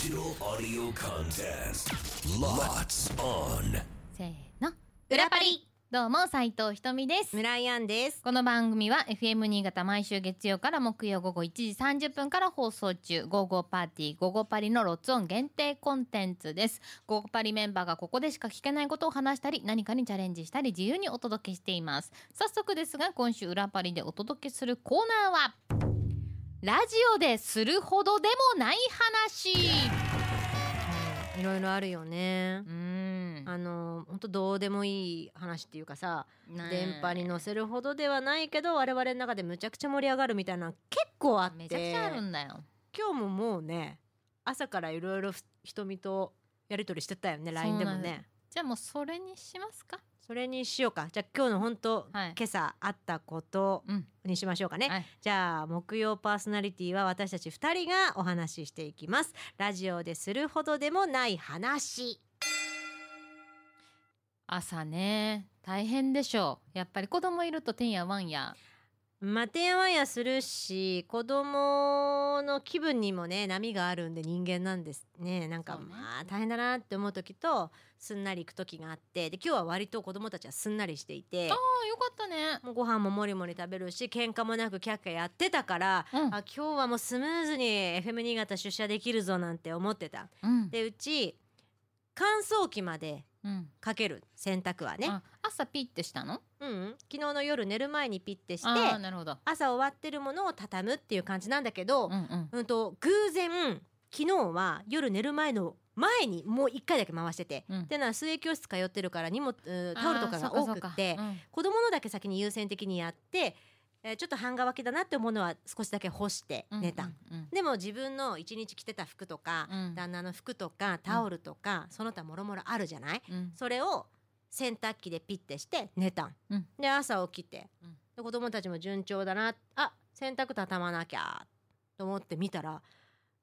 Digital audio contest. Lots on. せーの。裏パリ。どうも斉藤ひとみです。村井ンです。この番組は FM 新潟毎週月曜から木曜午後1時30分から放送中「午後パーティー午後パリ」のロッツオン限定コンテンツです。午後パリメンバーがここでしか聞けないことを話したり何かにチャレンジしたり自由にお届けしています。早速ですが今週裏パリでお届けするコーナーはラジオでするほどでもない話。いろいろあるよね。う。ん。あの本当どうでもいい話っていうかさ、電波に乗せるほどではないけど我々の中でむちゃくちゃ盛り上がるみたいなの結構あって。めちゃくちゃあるんだよ。今日ももうね朝からいろいろ瞳とやり取りしてたよね LINE でもね。じゃあもうそれにしますかそれにしようか。じゃあ今日の本当、はい。今朝あったことうん。にしましょうかね、はい。じゃあ木曜パーソナリティは私たち2人がお話ししていきます。ラジオでするほどでもない話。朝ね大変でしょう。やっぱり子供いるとてんやわんやまあてんやわんやするし子供の気分にもね波があるんで人間なんですね。なんかまあ大変だなって思う時とすんなりいく時があってで今日は割と子供たちはすんなりしていてああよかったね。もうご飯ももりもり食べるし喧嘩もなくキャッキャやってたから、うん。あ今日はもうスムーズに FM 新潟出社できるぞなんて思ってた。うん。でうち乾燥機までうん。かける洗濯はね、あ朝ピッてしたの？うん。うん、昨日の夜寝る前にピッてしてなるほど。朝終わってるものを畳むっていう感じなんだけど、うんうん。うんと偶然昨日は夜寝る前の前にもう一回だけ回してて、うん。ってのは水泳教室通ってるから荷物うんタオルとかが多くってうん。子供のだけ先に優先的にやって、えーちょっと半乾きだなって思うのは少しだけ干して寝た、うんうん。でも自分の一日着てた服とか、うん。旦那の服とかタオルとか、その他もろもろあるじゃない？うん。それを洗濯機でピッてして寝たん、うん。で朝起きて、うん。で子供たちも順調だな。あ洗濯畳まなきゃと思って見たら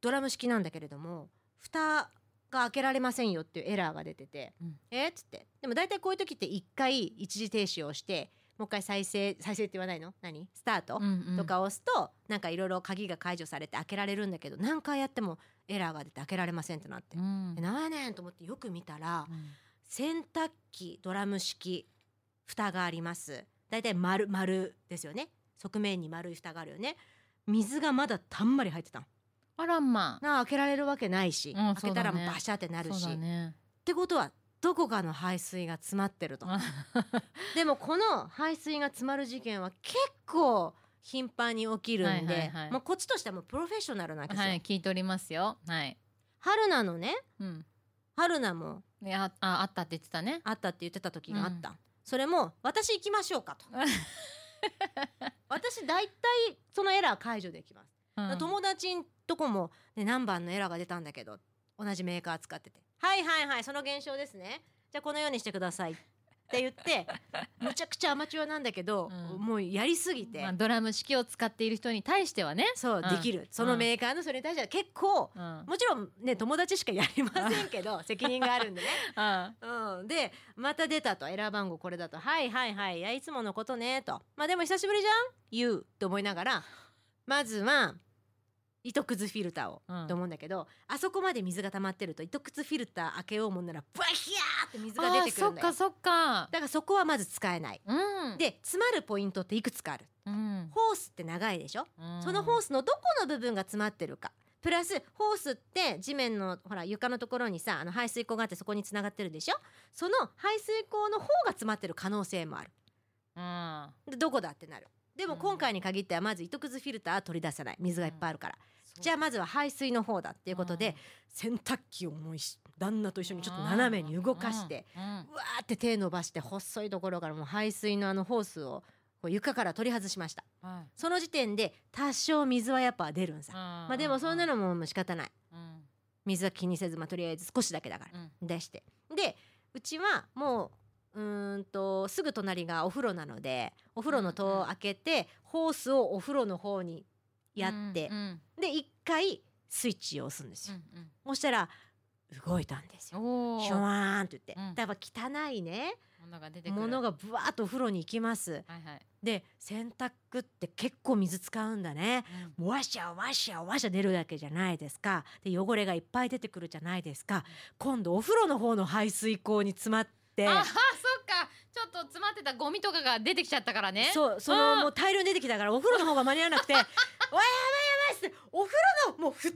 ドラム式なんだけれども蓋が開けられませんよっていうエラーが出てて、うん。え？っつって。でも大体こういう時って一回一時停止をしてもう一回再生再生って言わないの？何？スタート、うんうん。とか押すとなんかいろいろ鍵が解除されて開けられるんだけど何回やってもエラーが出て開けられませんってなって、うん。やねんと思ってよく見たら、うん洗濯機ドラム式蓋があります。だいたい丸丸ですよね。側面に丸い蓋があるよね。水がまだたんまり入ってたん。あらまあ。なあ開けられるわけないし、うん開けたらそうバシャってなるし、だね。ってことはどこかの排水が詰まってると。あでもこの排水が詰まる事件は結構頻繁に起きるんで、はいはいはい。もうこっちとしてはもうプロフェッショナルなわけですよ、はい聞いておりますよ。はい。春菜のね。うん。春菜もいやああったって言ってたね。あったって言ってた時があった、うそれも私行きましょうかと。私大体そのエラー解除できます、うん。友達んとこも、ね、何番のエラーが出たんだけど同じメーカー使ってて。はいはいはいその現象ですね。じゃあこのようにしてくださいって言ってむちゃくちゃアマチュアなんだけど、うん。もうやりすぎて、まあドラム式を使っている人に対してはね。そう、うん。できる。そのメーカーのそれに対しては結構、うん。もちろんね友達しかやりませんけど責任があるんでね。うん。うん、でまた出たとエラー番号これだと。はいはいはい。いやいつものことねと。まあでも久しぶりじゃん？言うと思いながら。まずは糸くずフィルターを、うん。と思うんだけどあそこまで水が溜まってると糸くずフィルター開けようもんならバヒャーって水が出てくるんだよ。あーそっかそっか。だからそこはまず使えない。うん。で詰まるポイントっていくつかある。うん。ホースって長いでしょ？うん。そのホースのどこの部分が詰まってるか。プラスホースって地面のほら床のところにさあの排水口があってそこにつながってるでしょ？その排水口の方が詰まってる可能性もある。うん。でどこだってなるでもうん。今回に限ってはまず糸くずフィルターは取り出さない。水がいっぱいあるから、じゃああまずは排水の方だっていうことで、洗濯機をもう一旦那と一緒にちょっと斜めに動かして、うわーって手伸ばして細いところからもう排水のあのホースをこう床から取り外しました。はい。その時点で多少水はやっぱ出るんさ、まあでもそんなのも仕方ない。うん。水は気にせずまあとりあえず少しだけだからうん。出して。でうちはもううーんとすぐ隣がお風呂なのでお風呂の戸を開けて、ホースをお風呂の方にやって、うんうん。で一回スイッチを押すんですよ、うんそしたら動いたんですよ。シュワーンって言って、うん。だから汚いね。ものが出てくる。ものがぶわーっとお風呂に行きます。はいはい、で洗濯って結構水使うんだね。うん。もうワシャワシャワシャ出るだけじゃないですか。で汚れがいっぱい出てくるじゃないですか。今度お風呂の方の排水口に詰まってってたゴミとかが出てきちゃったからね。そうそのもう大量に出てきたからお風呂の方が間に合わなくて「わやばいやばい」っつってお風呂のもう縁。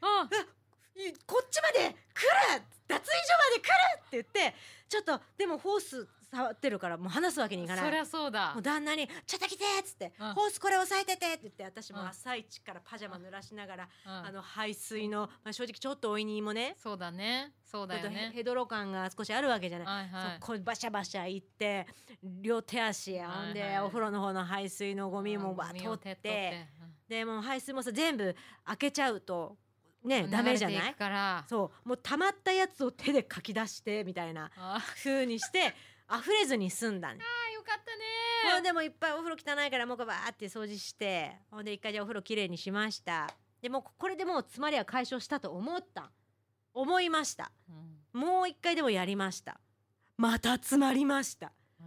うん。いこっちまで来る。脱衣所まで来るって言ってちょっとでもホース触ってるからもう離すわけにいかない。そりゃそうだ。もう旦那に「ちょっと来て」っつって、うんホースこれ押さえてて」って言って私もうん朝一からパジャマ濡らしながら、うん。あの排水の、まあ、正直ちょっとおいにもね。そうだね。そうだよね。ヘドロ感が少しあるわけじゃない。はいはい。そこバシャバシャ行って両手足やほんで、はい。はいお風呂の方の排水のゴミもバゴー取っミを手て。でもう排水もさ全部開けちゃうとねうん。ダメじゃない？そう。もう溜まったやつを手でかき出してみたいなあ風にして溢れずに済んだね。ーよかったもうねでもいっぱいお風呂汚いからもうバーって掃除してほんで一回じゃあお風呂きれいにしました。でもうこれでもう詰まりは解消したと思った。思いました。うん。もう一回でもやりました。また詰まりました。うん。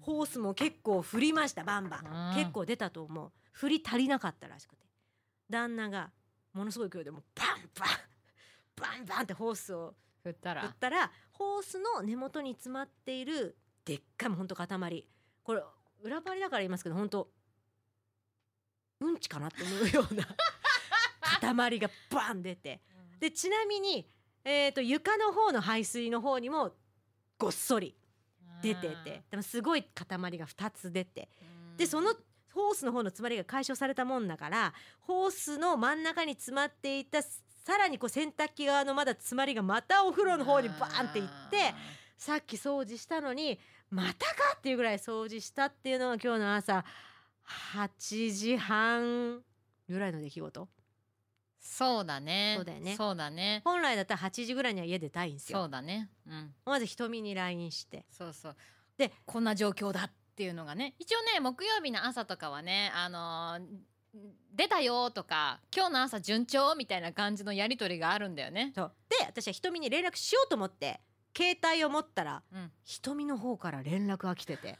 ホースも結構振りましたバンバン。うん。結構出たと思う。振り足りなかったらしくて。旦那がものすごい勢いでもうバンバン。バンバンってホースを振ったら。振ったらホースの根元に詰まっているでっかいもうほんと塊。これ裏張りだから言いますけど本当うんちかなって思うような 塊がバン出て。でちなみに、えー、と床の方の排水の方にもごっそり出てて。でもすごい塊が2つ出て。でそのホースの方の詰まりが解消されたもんだからホースの真ん中に詰まっていたさらにこう洗濯機側のまだ詰まりがまたお風呂の方にバーンっていってさっき掃除したのにまたかっていうぐらい掃除したっていうのが今日の朝8時半ぐらいの出来事。そうだね。そうだよね。そうだね。本来だったら8時ぐらいには家出たいんですよ。そうだね。うん。まず瞳に LINE して。そうそう。でこんな状況だっていうのがね。一応ね木曜日の朝とかはねあのー出たよとか今日の朝順調みたいな感じのやり取りがあるんだよね。そう。で私は瞳に連絡しようと思って携帯を持ったらうん、瞳の方から連絡が来てて。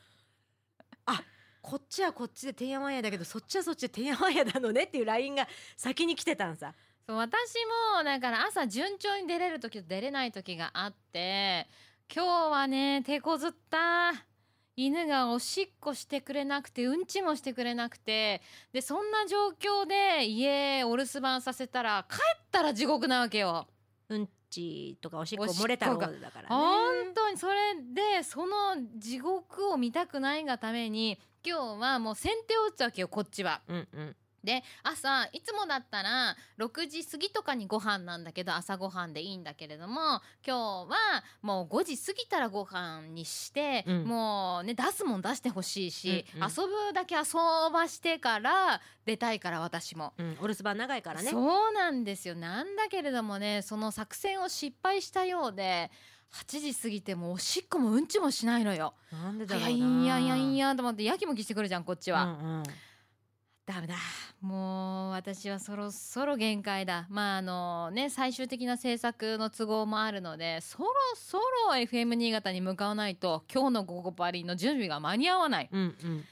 あこっちはこっちでてんやわんやだけどそっちはそっちでてんやわんやなのねっていう LINE が先に来てたんさ。そう私もだから朝順調に出れる時と出れない時があって今日はね手こずった犬がおしっこしてくれなくてうんちもしてくれなくてでそんな状況で家お留守番させたら帰ったら地獄なわけよ。うんちとかおしっこ漏れただからね本当にそれでその地獄を見たくないがために今日はもう先手を打つわけよこっちは。うんうんで朝いつもだったら6時過ぎとかにご飯なんだけど朝ご飯でいいんだけれども今日はもう5時過ぎたらご飯にして、うんもうね出すもん出してほしいし、うんうん遊ぶだけ遊ばしてから出たいから私も。うん、お留守番長いからねそうなんですよなんだけれどもねその作戦を失敗したようで8時過ぎてもおしっこもうんちもしないのよ。なんでだろうな早いんやいやいんやと思ってやきもきしてくるじゃんこっちは。うんうんダメだ。もう私はそろそろ限界だ。まああのね最終的な制作の都合もあるのでそろそろ FM 新潟に向かわないと今日の午後パリの準備が間に合わない。うんうん。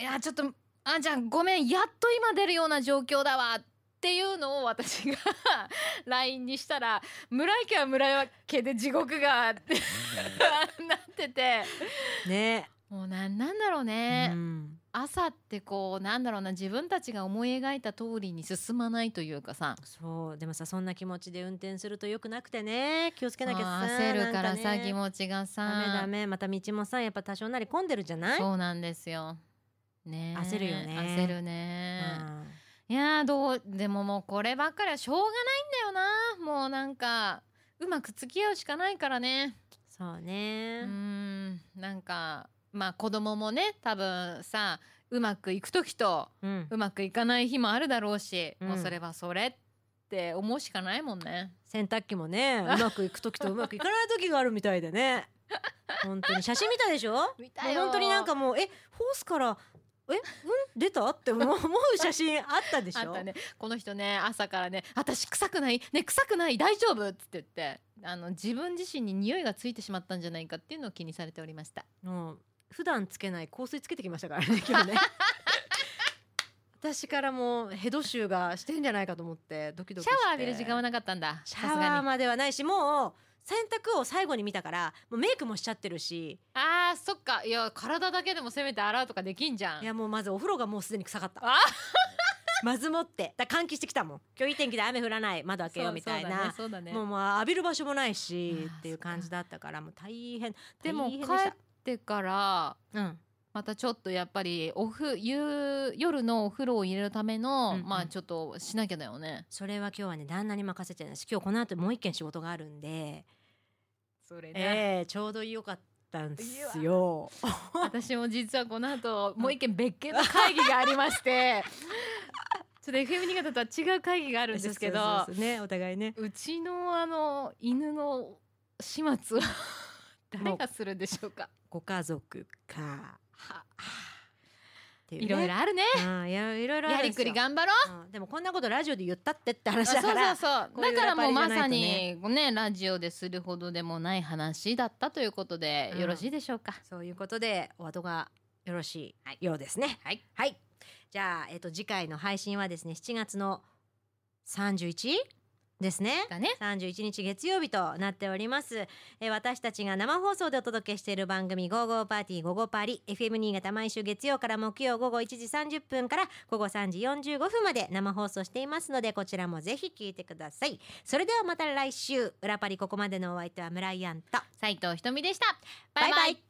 いやちょっとあじゃあごめんやっと今出るような状況だわ。っていうのを私が LINE にしたら村池は村家で地獄が なってて。ね。もうなんなんだろうね、うん朝ってこうなんだろうな自分たちが思い描いた通りに進まないというかさ。そうでもさそんな気持ちで運転するとよくなくてね。気をつけなきゃさ焦るからさ、ね気持ちがさ。ダメダメまた道もさやっぱ多少なり混んでるじゃない？そうなんですよ。ねえ焦るよね。焦るね、うん。いやーどうでももうこればっかりはしょうがないんだよな。もうなんかうまく付き合うしかないからね。そううねんなんかまあ子供もね多分さうまくいく時とうん。うまくいかない日もあるだろうし、うん。もうそれはそれって思うしかないもんね。洗濯機もね うまくいく時とうまくいかない時があるみたいでね。本当に写真見たでしょ？見たよ。本当になんかもうえホースからえうん？出た？って思う写真あったでしょ？あったね。この人ね朝からね「私臭くない？ね臭くない？大丈夫」っつって言ってあの自分自身に匂いがついてしまったんじゃないかっていうのを気にされておりました。もう普段つけない香水つけてきましたからね今日ね。私からもうヘド臭がしてんじゃないかと思ってドキドキして。シャワー浴びる時間はなかったんだ。シャワーまではないしもう洗濯を最後に見たからもうメイクもしちゃってるし。あーそっか。いや体だけでもせめて洗うとかできんじゃん。いやもうまずお風呂がもうすでに臭かった。あ まずもって。だ換気してきたもん。今日いい天気で雨降らない。窓開けようみたいな。そうだねそうだね。もうまあ浴びる場所もないしっていう感じだったからもう大変でも帰大変でしたってからうん。またちょっとやっぱりおふ夕夜のお風呂を入れるための、うんうん。まあちょっとしなきゃだよね。それは今日はね旦那に任せてるんです今日この後もう一件仕事があるんで。それええちょうどよかったんですよ。私も実はこの後もう一件別件の会議がありまして。ちょっと FM 新潟とは違う会議があるんですけどねお互いね。うちのあの犬の始末は誰がするんでしょうかご家族か。はっ。ていうね。いろいろあるね。うんいやいろいろあやりくるんですよ。り頑張ろう。うん。でもこんなことラジオで言ったってってあ話そうそうだからそう。こういうだからもうまさにねラジオでするほどでもない話だったということでうん。よろしいでしょうか、そういうことでお後がよろしいようですね。はい。はい。じゃあえっと次回の配信はですね7月の 31? ですね。だね。31日月曜日となっております、えー私たちが生放送でお届けしている番組「ゴーゴーパーティーゴーゴーパリ」FM 新潟毎週月曜から木曜午後1時30分から午後3時45分まで生放送していますのでこちらもぜひ聞いてください。それではまた来週。裏パリここまでのお相手は村井アンと。斉藤ひとみでした。バイバイ。バイバイ